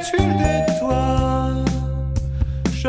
tuile des toits. Je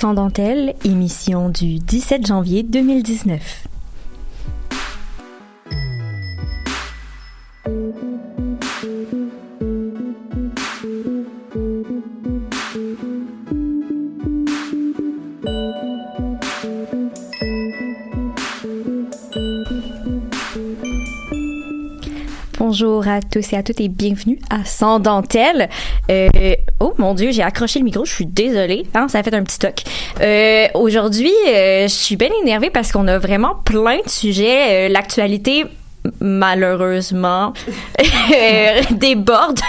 Sans dentelle, émission du 17 janvier 2019. Bonjour à tous et à toutes et bienvenue à Sans dentelle. Euh, oh mon dieu, j'ai accroché le micro, je suis désolée, hein, ça a fait un petit toc. Euh, Aujourd'hui, euh, je suis bien énervée parce qu'on a vraiment plein de sujets. L'actualité malheureusement déborde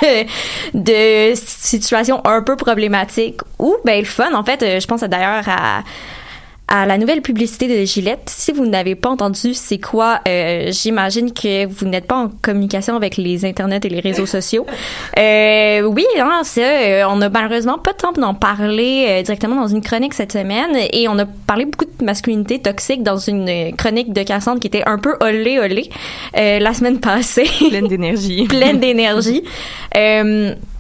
de situations un peu problématiques ou ben le fun en fait je pense d'ailleurs à à la nouvelle publicité de Gillette. Si vous n'avez pas entendu c'est quoi, euh, j'imagine que vous n'êtes pas en communication avec les internets et les réseaux sociaux. Euh, oui, hein, euh, on a malheureusement pas de temps d'en parler euh, directement dans une chronique cette semaine et on a parlé beaucoup de masculinité toxique dans une euh, chronique de Cassandre qui était un peu olé olé euh, la semaine passée. Pleine d'énergie. pleine d'énergie.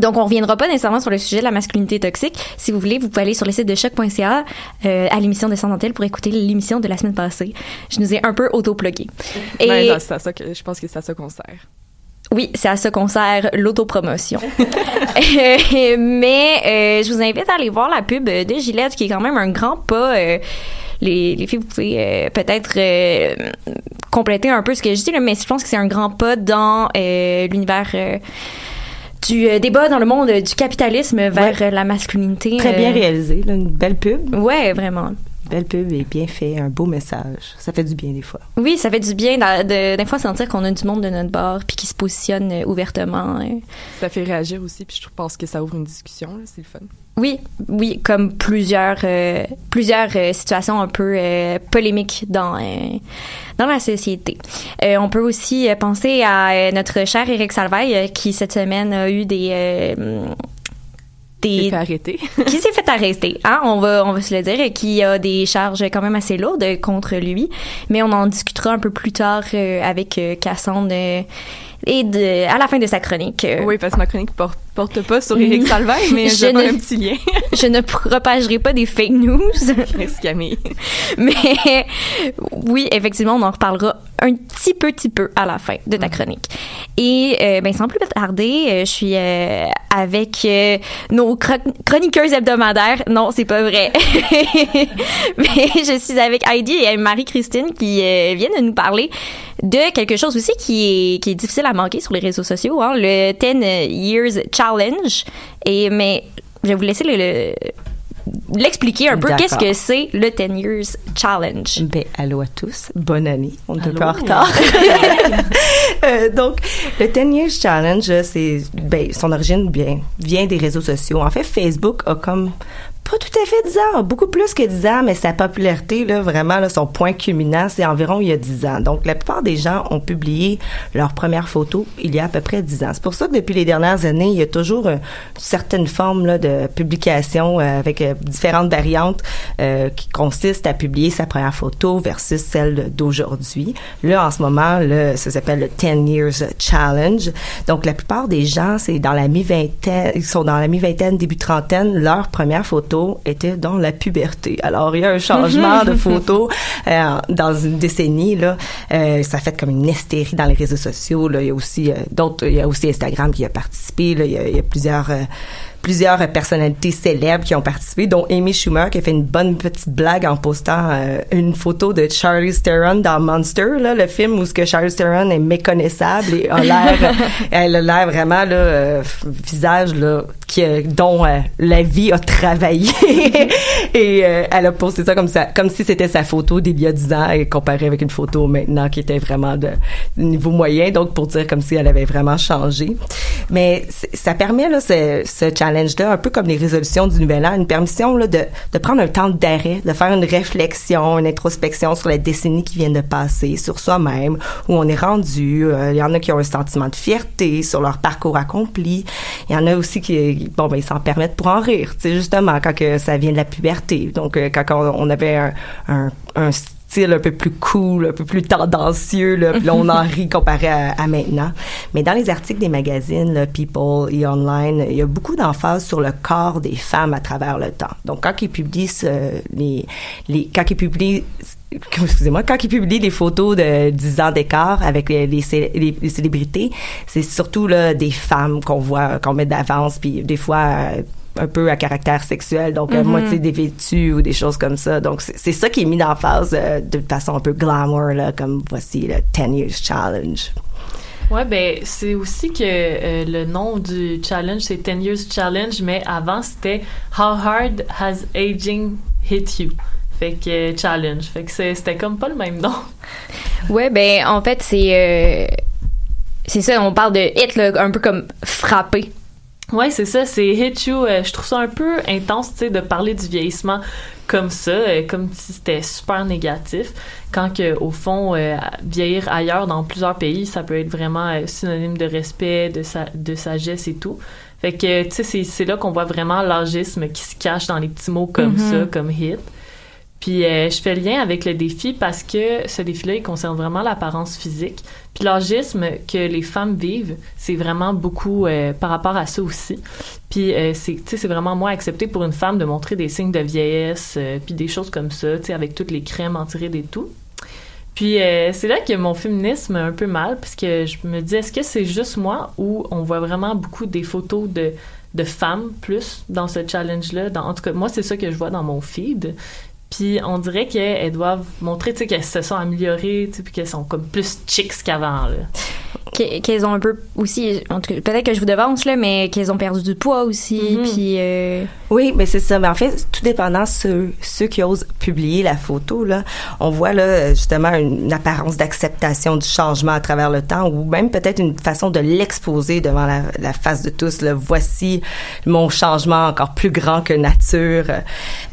Donc, on reviendra pas nécessairement sur le sujet de la masculinité toxique. Si vous voulez, vous pouvez aller sur le site de choc.ca euh, à l'émission de Sandantelle pour écouter l'émission de la semaine passée. Je nous ai un peu auto-plugué. Et Ben, non, c'est à ça que, je pense que c'est à ça qu'on sert. oui, c'est à ça qu'on sert l'autopromotion. Euh, mais euh, je vous invite à aller voir la pub de Gillette, qui est quand même un grand pas. euh, les, les filles, vous pouvez peut-être compléter un peu ce que je dis, là, mais je pense que c'est un grand pas dans l'univers du euh, débat dans le monde euh, du capitalisme vers euh, la masculinité. Très bien réalisé, là, une belle pub. Ouais, vraiment. Belle pub et bien fait, un beau message. Ça fait du bien des fois. Oui, ça fait du bien de, des fois sentir qu'on a du monde de notre bord puis qui se positionne euh, ouvertement. euh. Ça fait réagir aussi, puis je pense que ça ouvre une discussion, c'est le fun. Oui, oui, comme plusieurs euh, plusieurs euh, situations un peu euh, polémiques dans euh, dans la société. Euh, on peut aussi penser à notre cher Éric Salvaille qui cette semaine a eu des euh, C'est des fait arrêter. qui s'est fait arrêter, hein, on va on va se le dire, et qui a des charges quand même assez lourdes contre lui, mais on en discutera un peu plus tard euh, avec euh, Cassandre euh, et de, à la fin de sa chronique. euh, oui, parce que ma chronique porte, porte pas sur Éric Salvaille, mais Je ne- un petit lien. Je ne propagerai pas des fake news. Merci Camille. Mais oui, effectivement, on en reparlera un petit peu, petit peu à la fin de ta chronique. Et euh, ben sans plus tarder, euh, je suis euh, avec euh, nos chro- chroniqueuses hebdomadaires. Non, c'est pas vrai. Mais je suis avec Heidi et Marie-Christine qui viennent de nous parler de quelque chose aussi qui est, qui est difficile à manquer sur les réseaux sociaux, hein, le 10 Years Challenge. Et mais je vais vous laisser le- le- l'expliquer un peu. Qu'est-ce que c'est le 10 Years Challenge? Ben, allô à tous. Bonne année. On est un peu en retard. Euh, donc, le 10 Years Challenge, c'est, ben, son origine vient, vient des réseaux sociaux. En fait, Facebook a comme pas tout à fait 10 ans, beaucoup plus que 10 ans, mais sa popularité, là, vraiment, là, son point culminant, c'est environ il y a 10 ans. Donc, la plupart des gens ont publié leur première photo il y a à peu près 10 ans. C'est pour ça que depuis les dernières années, il y a toujours euh, une certaine forme là, de publication euh, avec euh, différentes variantes euh, qui consistent à publier sa première photo versus celle d'aujourd'hui. Là, en ce moment, là, ça s'appelle le 10 Years Challenge. Donc, la plupart des gens, c'est dans la mi-vingtaine, ils sont dans la mi-vingtaine, début trentaine, leur première photo était dans la puberté. Alors, il y a un changement de photo euh, dans une décennie, là. Euh, ça a fait comme une hystérie dans les réseaux sociaux, là. Il y a aussi euh, d'autres, il y a aussi Instagram qui a participé, là. Il y a, il y a plusieurs... euh, plusieurs personnalités célèbres qui ont participé, dont Amy Schumer qui a fait une bonne petite blague en postant euh, une photo de Charlize Theron dans Monster, là, le film où ce que Charlize Theron est méconnaissable et a l'air, elle a l'air vraiment là, euh, visage là, qui, dont euh, la vie a travaillé et euh, elle a posté ça comme ça, comme si c'était sa photo d'il y a 10 ans et comparé avec une photo maintenant qui était vraiment de niveau moyen, donc pour dire comme si elle avait vraiment changé. Mais ça permet là ce, ce challenge-là, un peu comme les résolutions du nouvel an, une permission là de, de prendre un temps d'arrêt, de faire une réflexion, une introspection sur la décennie qui vient de passer, sur soi-même, où on est rendu. Euh, Il y en a qui ont un sentiment de fierté sur leur parcours accompli. Il y en a aussi qui, bon ben ils s'en permettent pour en rire, tu sais justement quand que ça vient de la puberté. Donc euh, quand on, avait un, un, un style un peu plus cool, un peu plus tendancieux, là, puis là, on en rit comparé à, à maintenant. Mais dans les articles des magazines, là, People et Online, il y a beaucoup d'emphase sur le corps des femmes à travers le temps. Donc, quand ils publient les, les, quand ils publient excusez-moi, quand ils publient des photos de 10 ans d'écart avec les, les, cé- les- les célébrités, c'est surtout là des femmes qu'on voit, qu'on met d'avance, puis des fois euh, un peu à caractère sexuel, donc à Mhm. moitié dévêtues ou des choses comme ça. Donc c'est ça qui est mis en phase euh, de façon un peu glamour là, comme voici le 10 Years Challenge. Ouais, ben c'est aussi que euh, le nom du challenge c'est 10 Years Challenge, mais avant c'était How Hard Has Aging Hit You? Fait que euh, challenge. Fait que c'est- c'était comme pas le même nom. Ouais, ben en fait, c'est euh, c'est ça, on parle de hit là, un peu comme frapper. Ouais, c'est ça, c'est Hit You. Euh, je trouve ça un peu intense, tu sais, de parler du vieillissement comme ça, euh, comme si c'était super négatif, quand que au fond, euh, vieillir ailleurs dans plusieurs pays, ça peut être vraiment synonyme de respect, de, sa de sagesse et tout. Fait que, tu sais, c'est- là qu'on voit vraiment l'âgisme qui se cache dans les petits mots comme Mhm. ça, comme hit. Puis euh, je fais lien avec le défi parce que ce défi-là, il concerne vraiment l'apparence physique. Puis l'âgisme que les femmes vivent, c'est vraiment beaucoup euh, par rapport à ça aussi. Puis euh, c'est, c'est vraiment moins accepté pour une femme de montrer des signes de vieillesse, euh, puis des choses comme ça, tu sais, avec toutes les crèmes anti-rides et tout. Puis euh, c'est là que mon féminisme a un peu mal, parce que je me dis, est-ce que c'est juste moi ou on voit vraiment beaucoup des photos de, de femmes plus dans ce challenge-là? En tout cas, moi, c'est ça que je vois dans mon feed. Puis on dirait qu'elles doivent montrer, qu'elles se sont améliorées, puis qu'elles sont comme plus chicks qu'avant, Qu'elles ont un peu aussi, en tout cas, peut-être que je vous devance là, mais qu'elles ont perdu du poids aussi, Mhm. puis euh, Oui, mais c'est ça. Mais en fait, tout dépendant ceux, ceux qui osent publier la photo, là, on voit là justement une, une apparence d'acceptation du changement à travers le temps, ou même peut-être une façon de l'exposer devant la, la face de tous. Là, voici mon changement encore plus grand que nature.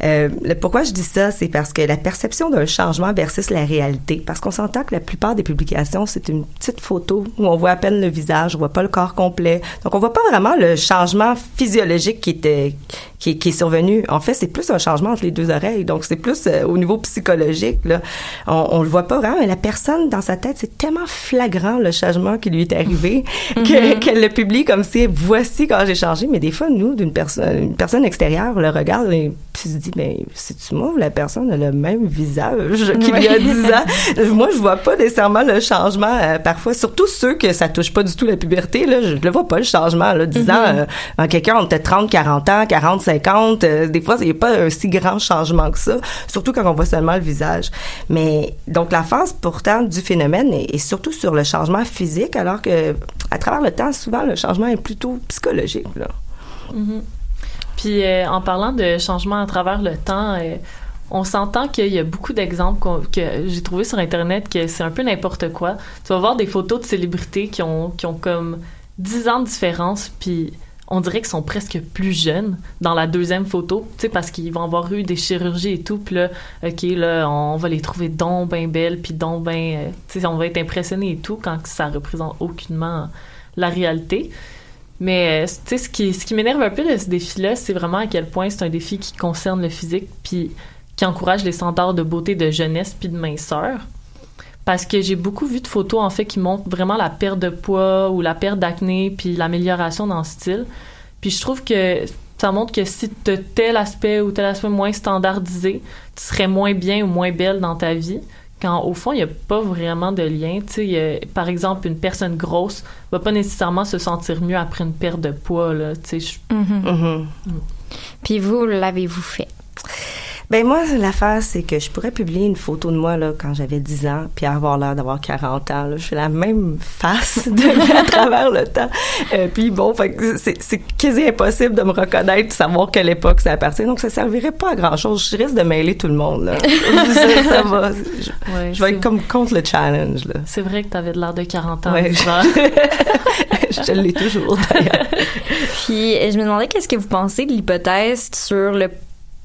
Euh, le- pourquoi je dis ça, c'est parce que la perception d'un changement versus la réalité, parce qu'on s'entend que la plupart des publications, c'est une petite photo où on voit à peine le visage, on voit pas le corps complet. Donc on voit pas vraiment le changement physiologique qui était qui, est- qui est survenu. En fait, c'est plus un changement entre les deux oreilles. Donc c'est plus euh, au niveau psychologique là. On, on le voit pas vraiment, mais la personne dans sa tête, c'est tellement flagrant le changement qui lui est arrivé que- qu'elle le publie comme si voici quand j'ai changé. Mais des fois, nous, d'une personne, une personne extérieure le regarde et puis se dis, mais c'est-tu moi ou la personne a le même visage qu'il y a 10 ans? Moi, je vois pas nécessairement le changement, euh, parfois, surtout ceux que ça touche pas du tout la puberté, là, je le vois pas, le changement, là, 10 ans, euh, en quelqu'un, était 30, 40 ans, 40, 50, euh, des fois, il n'y a pas un si grand changement que ça, surtout quand on voit seulement le visage. Mais, donc, la phase, pourtant, du phénomène est, est surtout sur le changement physique, alors que, à travers le temps, souvent, le changement est plutôt psychologique, là. Mhm. Puis euh, en parlant de changement à travers le temps, euh, on s'entend qu'il y a beaucoup d'exemples que j'ai trouvé sur internet que c'est un peu n'importe quoi. Tu vas voir des photos de célébrités qui ont comme 10 ans de différence puis on dirait qu'ils sont presque plus jeunes dans la deuxième photo, tu parce qu'ils vont avoir eu des chirurgies et tout, puis là OK là, on va les trouver donc ben belles puis donc ben euh, tu on va être impressionné et tout quand ça représente aucunement la réalité. Mais euh, ce qui, ce qui m'énerve un peu de ce défi-là, c'est vraiment à quel point c'est un défi qui concerne le physique, puis qui encourage les standards de beauté de jeunesse puis de minceur. Parce que j'ai beaucoup vu de photos, en fait, qui montrent vraiment la perte de poids ou la perte d'acné, puis l'amélioration dans le style. Puis je trouve que ça montre que si tu as tel aspect ou tel aspect moins standardisé, tu serais moins bien ou moins belle dans ta vie. Quand au fond, il n'y a pas vraiment de lien. A- par exemple, une personne grosse va pas nécessairement se sentir mieux après une perte de poids. Là, tu sais, je- Mhm. Puis vous, l'avez-vous fait? Ben moi, l'affaire, c'est que je pourrais publier une photo de moi là quand j'avais 10 ans, puis avoir l'air d'avoir 40 ans. Là. Je fais la même face de, à travers le temps. Euh, puis bon, c'est, quasi impossible de me reconnaître, de savoir quelle époque ça appartient. Donc ça servirait pas à grand chose. Je risque de mêler tout le monde. Là. ça, ça va. Je, Ouais, je vais être comme contre le challenge. C'est vrai que tu avais de l'air de 40 ans. Ouais. je l'ai toujours d'ailleurs. Puis je me demandais qu'est-ce que vous pensez de l'hypothèse sur le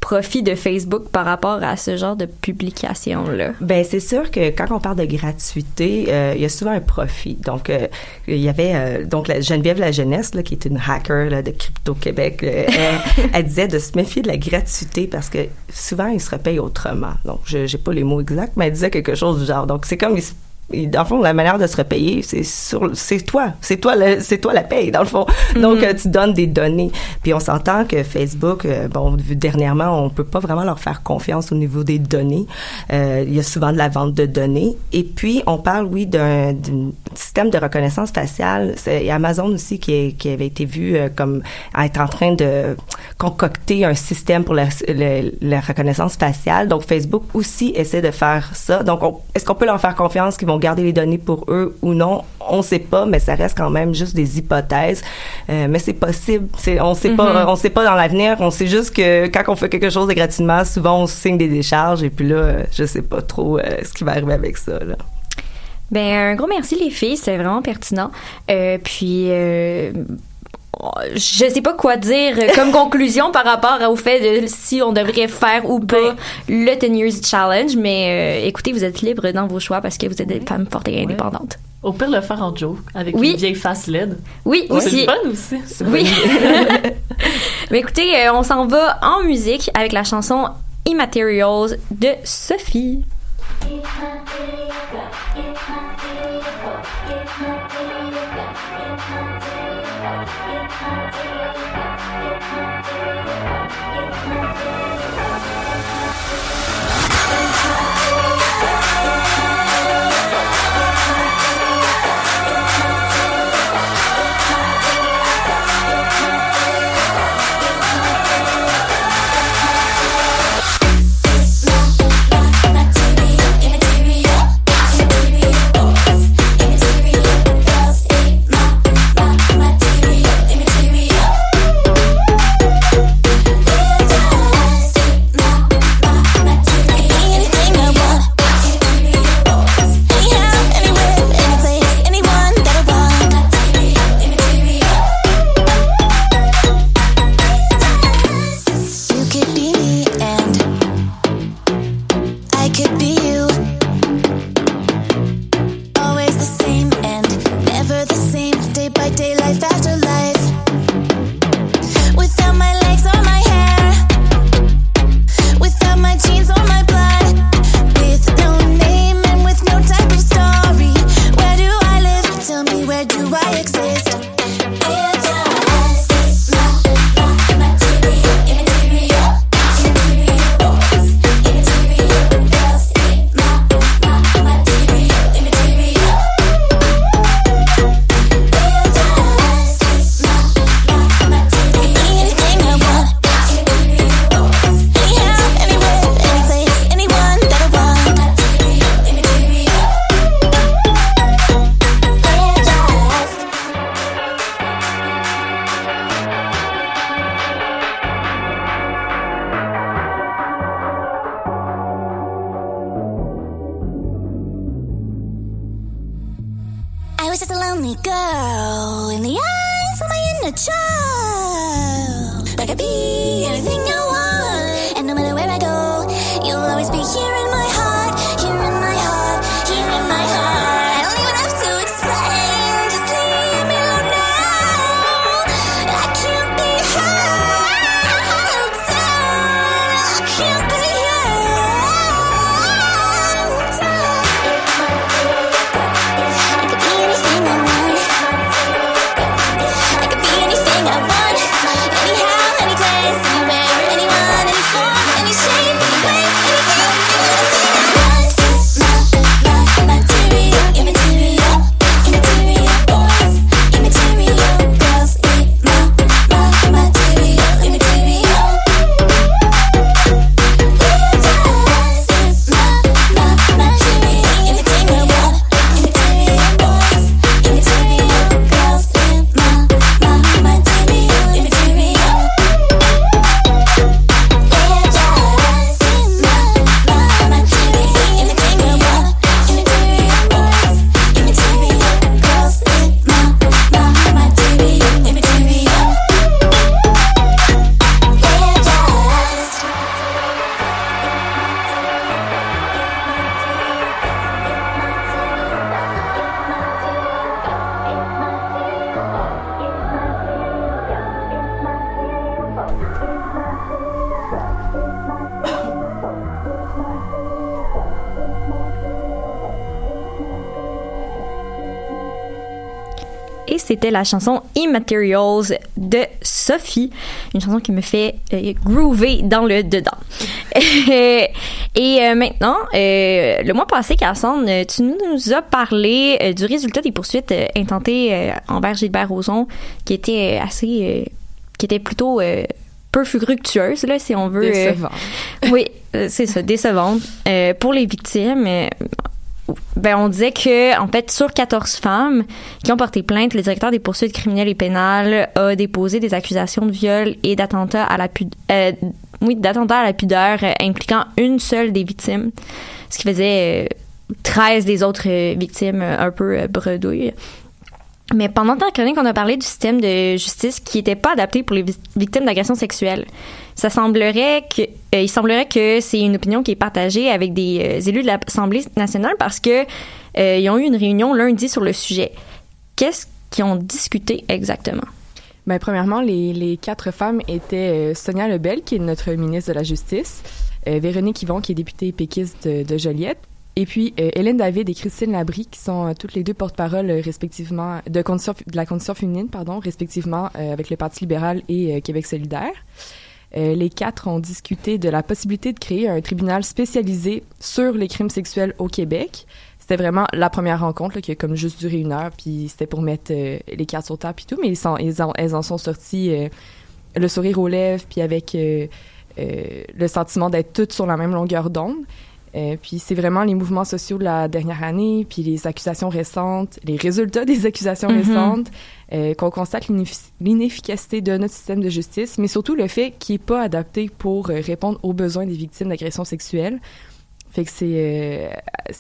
profit de Facebook par rapport à ce genre de publication-là? Ben c'est sûr que quand on parle de gratuité, euh, il y a souvent un profit. Donc euh, il y avait euh, donc la Geneviève la jeunesse là, qui est une hacker là, de crypto Québec, euh, elle, elle disait de se méfier de la gratuité parce que souvent ils se repayent autrement. Donc je j'ai pas les mots exacts, mais elle disait quelque chose du genre. Donc c'est comme ils se- ils- dans le fond, la manière de se repayer, c'est sur, c'est toi, c'est toi, c'est toi la paye dans le fond. Donc euh, tu donnes des données. Puis on s'entend que Facebook, euh, bon, vu dernièrement, on peut pas vraiment leur faire confiance au niveau des données. Euh, il y a souvent de la vente de données. Et puis on parle, oui, d'un système de reconnaissance faciale. C'est Amazon aussi qui, est- qui avait été vu euh, comme à être en train de concocter un système pour la, le- la reconnaissance faciale. Donc Facebook aussi essaie de faire ça. Donc on- est-ce qu'on peut leur faire confiance qu'ils vont garder les données pour eux ou non On sait pas, mais ça reste quand même juste des hypothèses. Euh, mais c'est possible. On sait pas, on sait pas dans l'avenir. On sait juste que quand on fait quelque chose de gratuitement, souvent on signe des décharges et puis là, je sais pas trop euh, ce qui va arriver avec ça. Là. Ben un gros merci les filles, c'est vraiment pertinent. Euh, puis je sais pas quoi dire comme conclusion par rapport au fait de si on devrait faire ou pas le 10 Years Challenge, mais euh, écoutez, vous êtes libre dans vos choix parce que vous êtes des femmes fortes et indépendantes. Au pire, le faire en joke, avec Oui. une vieille face LED. Oui, C'est aussi. le fun aussi. Oui. Mais écoutez, euh, on s'en va en musique avec la chanson Immaterials de Sophie. C'était la chanson Immaterials de Sophie, une chanson qui me fait euh, groover dans le dedans. Et euh, maintenant, euh, le mois passé, Cassandre, euh, tu nous as parlé du résultat des poursuites intentées envers Gilbert Rozon, qui était assez, qui était plutôt peu fructueuse, là, si on veut. euh, Décevant. oui, c'est ça, décevante. Pour les victimes, ben, on disait que, en fait, sur 14 femmes qui ont porté plainte, le directeur des poursuites criminelles et pénales a déposé des accusations de viol et d'attentat à la pudeur, oui, d'attentat à la pudeur euh, impliquant une seule des victimes, ce qui faisait euh, 13 des autres euh, victimes euh, un peu euh, bredouilles. Mais pendant ta chronique, on a parlé du système de justice qui n'était pas adapté pour les vi- victimes d'agressions sexuelles. Euh, il semblerait que c'est une opinion qui est partagée avec des euh, élus de l'Assemblée nationale parce que euh, ont eu une réunion lundi sur le sujet. Qu'est-ce qu'ils ont discuté exactement? Ben, premièrement, les, quatre femmes étaient Sonia Lebel, qui est notre ministre de la Justice, Véronique Yvon, qui est députée péquiste de Joliette, et puis euh, Hélène David et Christine Labrie, qui sont euh, toutes les deux porte-parole euh, respectivement de, la condition féminine, pardon, respectivement avec le Parti libéral et Québec solidaire. Les quatre ont discuté de la possibilité de créer un tribunal spécialisé sur les crimes sexuels au Québec. C'était vraiment la première rencontre là, qui a comme juste duré une heure, puis c'était pour mettre les cartes sur table et tout, mais ils en, elles en sont sorties le sourire aux lèvres, puis avec le sentiment d'être toutes sur la même longueur d'onde. Euh, puis c'est vraiment les mouvements sociaux de la dernière année, puis les accusations récentes, les résultats des accusations Mhm. récentes, euh, qu'on constate l'ineffi- l'inefficacité de notre système de justice, mais surtout le fait qu'il n'est pas adapté pour euh, répondre aux besoins des victimes d'agressions sexuelles. Fait que c'est euh,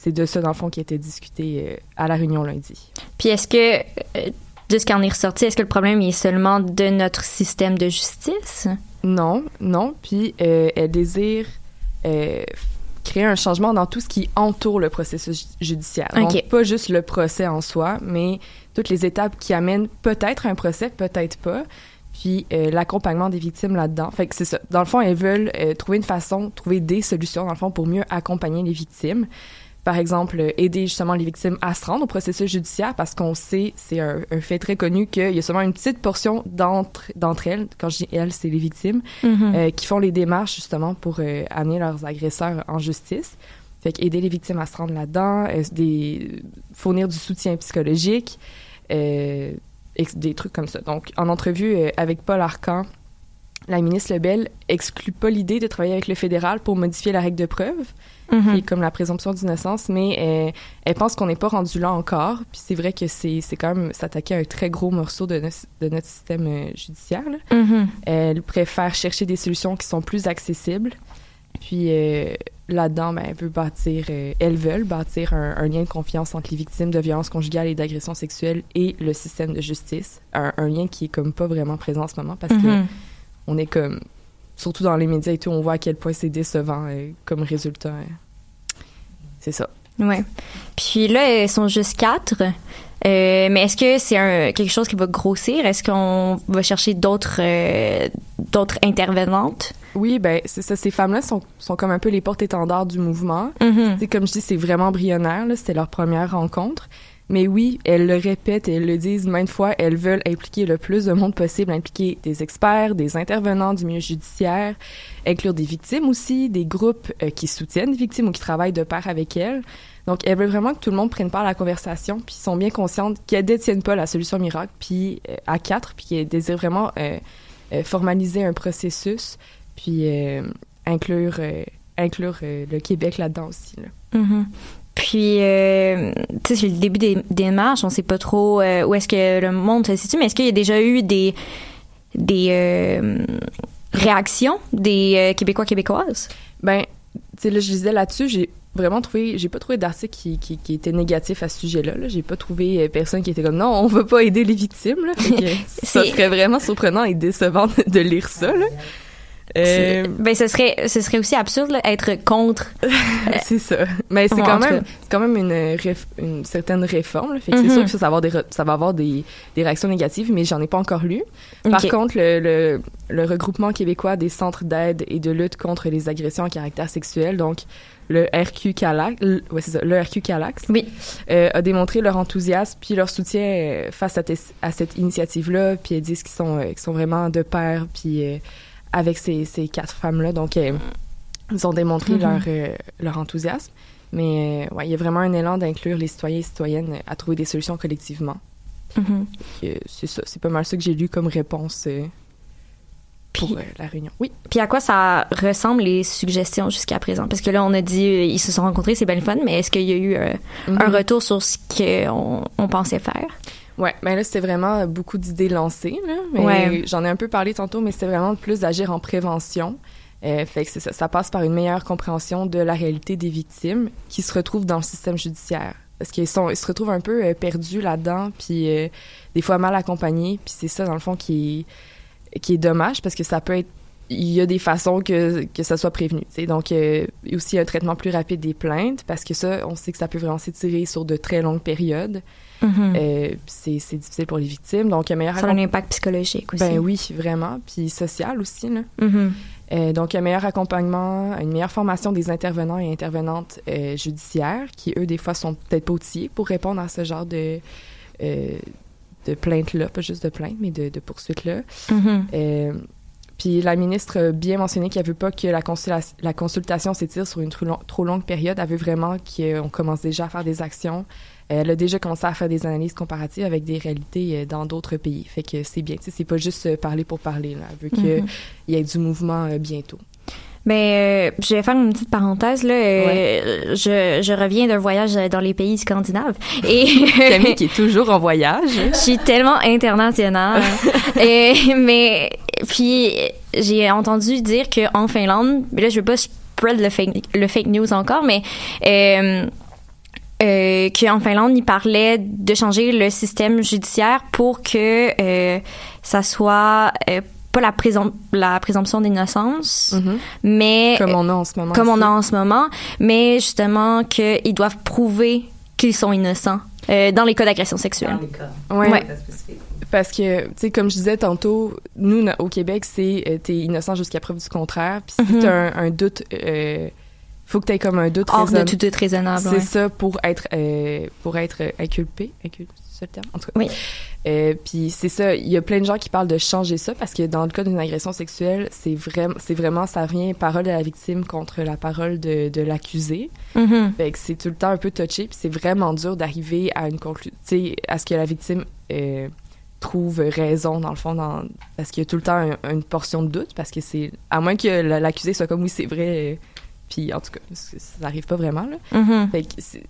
de ça, dans le fond, qui a été discuté à la réunion lundi. Puis est-ce que, de ce qui en est ressorti, est-ce que le problème est seulement de notre système de justice? Non, non. Puis elle désire créer un changement dans tout ce qui entoure le processus ju- judiciaire. Ok. Donc, pas juste le procès en soi, mais toutes les étapes qui amènent peut-être un procès, peut-être pas. Puis euh, l'accompagnement des victimes là-dedans. Fait que c'est ça. Dans le fond, elles veulent euh, trouver une façon, trouver des solutions, dans le fond, pour mieux accompagner les victimes. Par exemple, aider justement les victimes à se rendre au processus judiciaire parce qu'on sait, c'est un, un fait très connu qu'il y a seulement une petite portion d'entre d'entre elles, quand je dis elles, c'est les victimes, Mhm. euh, qui font les démarches justement pour euh, amener leurs agresseurs en justice. Fait aider les victimes à se rendre là-dedans, euh, des, fournir du soutien psychologique, et des trucs comme ça. Donc, en entrevue avec Paul Arcan, la ministre Lebel exclut pas l'idée de travailler avec le fédéral pour modifier la règle de preuve, Mhm. qui est comme la présomption d'innocence, mais euh, elle pense qu'on n'est pas rendu là encore. Puis c'est vrai que c'est quand même s'attaquer à un très gros morceau de, nos- de notre système euh, judiciaire. là. Mhm. Elle préfère chercher des solutions qui sont plus accessibles. Puis euh, là-dedans, ben, elle veut bâtir, euh, elles veulent bâtir un, un lien de confiance entre les victimes de violences conjugales et d'agressions sexuelles et le système de justice. Un, un lien qui est comme pas vraiment présent en ce moment parce que Mhm. On est comme, surtout dans les médias et tout, on voit à quel point c'est décevant euh, comme résultat. euh. C'est ça. Ouais. Puis là, elles sont juste quatre. Euh, mais est-ce que c'est quelque chose qui va grossir? Est-ce qu'on va chercher d'autres euh, d'autres intervenantes? Oui, ben c'est ça. Ces femmes-là sont, sont comme un peu les porte-étendards du mouvement. Mhm. C'est comme je dis, c'est vraiment embryonnaire. C'était leur première rencontre. Mais oui, elles le répètent et elles le disent maintes fois, elles veulent impliquer le plus de monde possible, impliquer des experts, des intervenants du milieu judiciaire, inclure des victimes aussi, des groupes euh, qui soutiennent les victimes ou qui travaillent de pair avec elles. Donc, elles veulent vraiment que tout le monde prenne part à la conversation, puis sont bien conscientes qu'elles détiennent pas la solution miracle, puis euh, à quatre, puis qu'elles désirent vraiment euh, formaliser un processus, puis inclure, inclure le Québec là-dedans aussi. Mhm. Puis, euh, tu sais, c'est le début des, des marches. On sait pas trop euh, où est-ce que le monde se situe, mais est-ce qu'il y a déjà eu des, des euh, réactions des Québécois, Québécoises? Ben, tu sais, là, je lisais là-dessus, j'ai vraiment trouvé, j'ai pas trouvé d'article qui, qui, qui était négatif à ce sujet-là. Là. J'ai pas trouvé personne qui était comme non, on veut pas aider les victimes. Là. Fait que ça serait vraiment surprenant et décevant de, de lire ça. Là. Euh, Ben, ce serait, ce serait aussi absurde, là, être contre. c'est ça. Mais c'est Ouais, quand même, quand même une, réf- une certaine réforme. Là. Fait que c'est sûr que ça, ça va avoir des, ça va avoir des, des réactions négatives, mais j'en ai pas encore lu. Par contre, le, le, le regroupement québécois des centres d'aide et de lutte contre les agressions à caractère sexuel, donc le RQ Calax, le- ouais, ça, le RQ Calax, Oui. euh, a démontré leur enthousiasme puis leur soutien euh, face à, à cette initiative-là, puis elles disent qu'ils sont, euh, qu'ils sont vraiment de pair, puis euh, avec ces, ces quatre femmes-là, donc euh, ils ont démontré Mhm. leur, euh, leur enthousiasme. Mais euh, ouais, il y a vraiment un élan d'inclure les citoyens et citoyennes à trouver des solutions collectivement. Mhm. Que C'est ça, c'est pas mal ça que j'ai lu comme réponse euh, pour Puis- euh, la réunion. Oui. Puis à quoi ça ressemble les suggestions jusqu'à présent? Parce que là, on a dit euh, ils se sont rencontrés, c'est bien le fun, mais est-ce qu'il y a eu euh, un Mhm. retour sur ce qu'on on pensait faire? Ouais, ben là, c'était vraiment beaucoup d'idées lancées, là. Mais Ouais. j'en ai un peu parlé tantôt, mais c'était vraiment plus d'agir en prévention. Euh, fait que c'est ça, ça passe par une meilleure compréhension de la réalité des victimes qui se retrouvent dans le système judiciaire. Parce qu'ils sont, ils se retrouvent un peu euh, perdus là-dedans, puis euh, des fois mal accompagnés. Puis c'est ça, dans le fond, qui est, qui est dommage, parce que ça peut être... Il y a des façons que, que ça soit prévenu. Donc, euh, il y a aussi un traitement plus rapide des plaintes, parce que ça, on sait que ça peut vraiment s'étirer sur de très longues périodes. Euh, puis c'est difficile pour les victimes. Donc, un meilleur Ça a un impact psychologique aussi. ben oui, vraiment. Puis social aussi, là. Mhm. Euh, donc, un meilleur accompagnement, une meilleure formation des intervenants et intervenantes euh, judiciaires, qui, eux, des fois, sont peut-être pas outillés pour répondre à ce genre de, de plaintes-là, pas juste de plaintes, mais de, de poursuites-là. Mhm. Euh, puis la ministre a bien mentionné qu'elle veut pas que la, consulta- la consultation s'étire sur une trop, long- trop longue période. Elle veut vraiment qu'on commence déjà à faire des actions. Elle a déjà commencé à faire des analyses comparatives avec des réalités euh, dans d'autres pays. Fait que c'est bien. Tu sais, c'est pas juste euh, parler pour parler. Là. Elle veut qu'il Mhm. y ait du mouvement euh, bientôt. Ben, euh, je vais faire une petite parenthèse là. Euh, je, je reviens d'un voyage dans les pays scandinaves et Camille qui est toujours en voyage. je suis tellement internationale. Et, mais puis j'ai entendu dire que en Finlande, là je veux pas spread le fake, le fake news encore, mais euh, euh, qu'en Finlande, ils parlaient de changer le système judiciaire pour que euh, ça soit euh, pas la, la présomption d'innocence, Mhm. mais Comme on a en ce moment. comme on a en ce moment, mais justement qu'ils doivent prouver qu'ils sont innocents euh, dans les cas d'agression sexuelle. Ouais. Ouais. Parce que, tu sais, comme je disais tantôt, nous, na- au Québec, c'est euh, t'es innocent jusqu'à preuve du contraire. Puis si Mhm. t'as un, un doute, euh, faut que t'aies comme un doute Hors de raisonnable. tout doute raisonnable. C'est ouais. ça pour être euh, pour être euh, inculpé, inculpé, ça le terme? En tout cas. Oui. Euh, puis c'est ça, il y a plein de gens qui parlent de changer ça parce que dans le cas d'une agression sexuelle, c'est vraiment c'est vraiment ça vient parole de la victime contre la parole de, de l'accusé. Mhm. Fait que c'est tout le temps un peu touché, puis c'est vraiment dur d'arriver à une conclusion, à ce que la victime euh, trouve raison dans le fond, dans, parce qu'il y a tout le temps un- une portion de doute, parce que c'est à moins que la- l'accusé soit comme oui c'est vrai, euh, puis en tout cas ça n'arrive pas vraiment là. Mhm. Fait que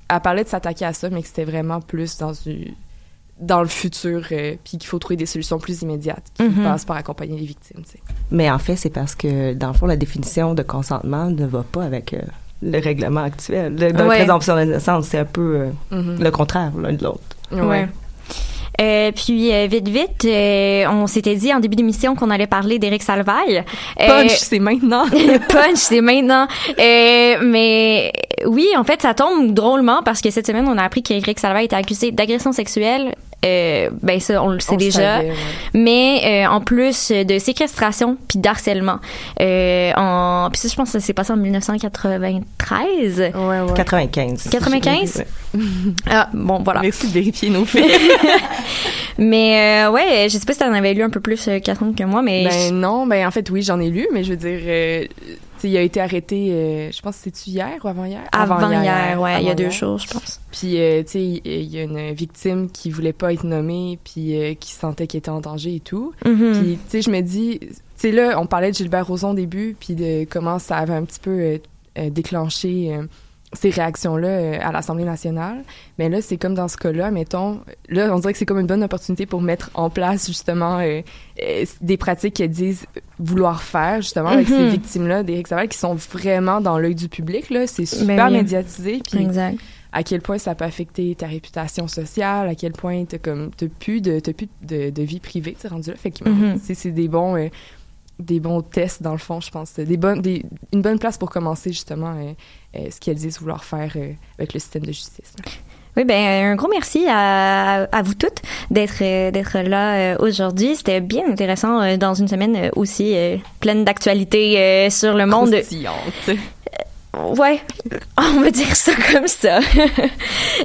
elle parlait de s'attaquer à ça, mais que c'était vraiment plus dans du dans le futur, euh, puis qu'il faut trouver des solutions plus immédiates qui Mhm. passent par accompagner les victimes. Mais en fait, c'est parce que, dans le fond, la définition de consentement ne va pas avec euh, le règlement actuel. Le, dans Ouais. la présomption d'innocence, c'est un peu euh, Mhm. le contraire l'un de l'autre. Ouais. Euh, puis euh, vite vite, euh, on s'était dit en début d'émission qu'on allait parler d'Éric Salvaille. Euh, Punch, c'est maintenant. Punch, c'est maintenant. Euh, mais oui, en fait, ça tombe drôlement parce que cette semaine, on a appris qu'Éric Salvaille était accusé d'agression sexuelle. Euh, ben ça, on le sait On déjà. savait, ouais. Mais euh, en plus de séquestration puis d'harcèlement. Euh, en, puis ça, je pense que ça s'est passé en 1993. Ouais, ouais. 95. 95? Ah, bon, voilà. Merci de vérifier nos faits. Mais euh, ouais, je sais pas si t'en avais lu un peu plus, euh, Catherine, que moi, mais... Ben non, ben en fait oui, j'en ai lu, mais je veux dire, il a été arrêté, euh, je pense que c'est hier ou avant hier. avant, ouais, il y a deux jours, je pense. Puis euh, tu sais, il y a une victime qui voulait pas être nommée, puis euh, qui sentait qu'elle était en danger et tout. Mhm. Puis tu sais, je me dis, tu sais là, on parlait de Gilbert Rozon au début, puis de comment ça avait un petit peu déclenché. Ces réactions-là euh, à l'Assemblée nationale. Mais là, c'est comme dans ce cas-là, mettons, là, on dirait que c'est comme une bonne opportunité pour mettre en place, justement, euh, euh, des pratiques qu'elles disent vouloir faire, justement, avec Mhm. ces victimes-là d'Éric Saval qui sont vraiment dans l'œil du public, là. C'est super oui. médiatisé. Puis Exact. à quel point ça peut affecter ta réputation sociale, à quel point t'as comme t'as plus de t'as plus de, de vie privée, tu rendu là. Fait que Mhm. c'est c'est des bons euh, des bons tests dans le fond, je pense, des bonnes des une bonne place pour commencer justement ce qu'elles disent vouloir faire euh, avec le système de justice. Oui, ben un gros merci à, à vous toutes d'être euh, d'être là euh, aujourd'hui. C'était bien intéressant euh, dans une semaine euh, aussi euh, pleine d'actualités euh, sur le monde. Ouais, on va dire ça comme ça.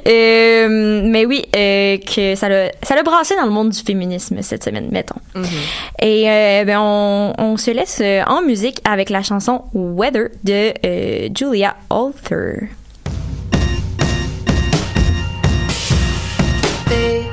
Euh, mais oui, euh, que ça l'a ça l'a brassé dans le monde du féminisme cette semaine, mettons. Mhm. Et euh, ben on, on se laisse en musique avec la chanson Weather de euh, Julia Alter. They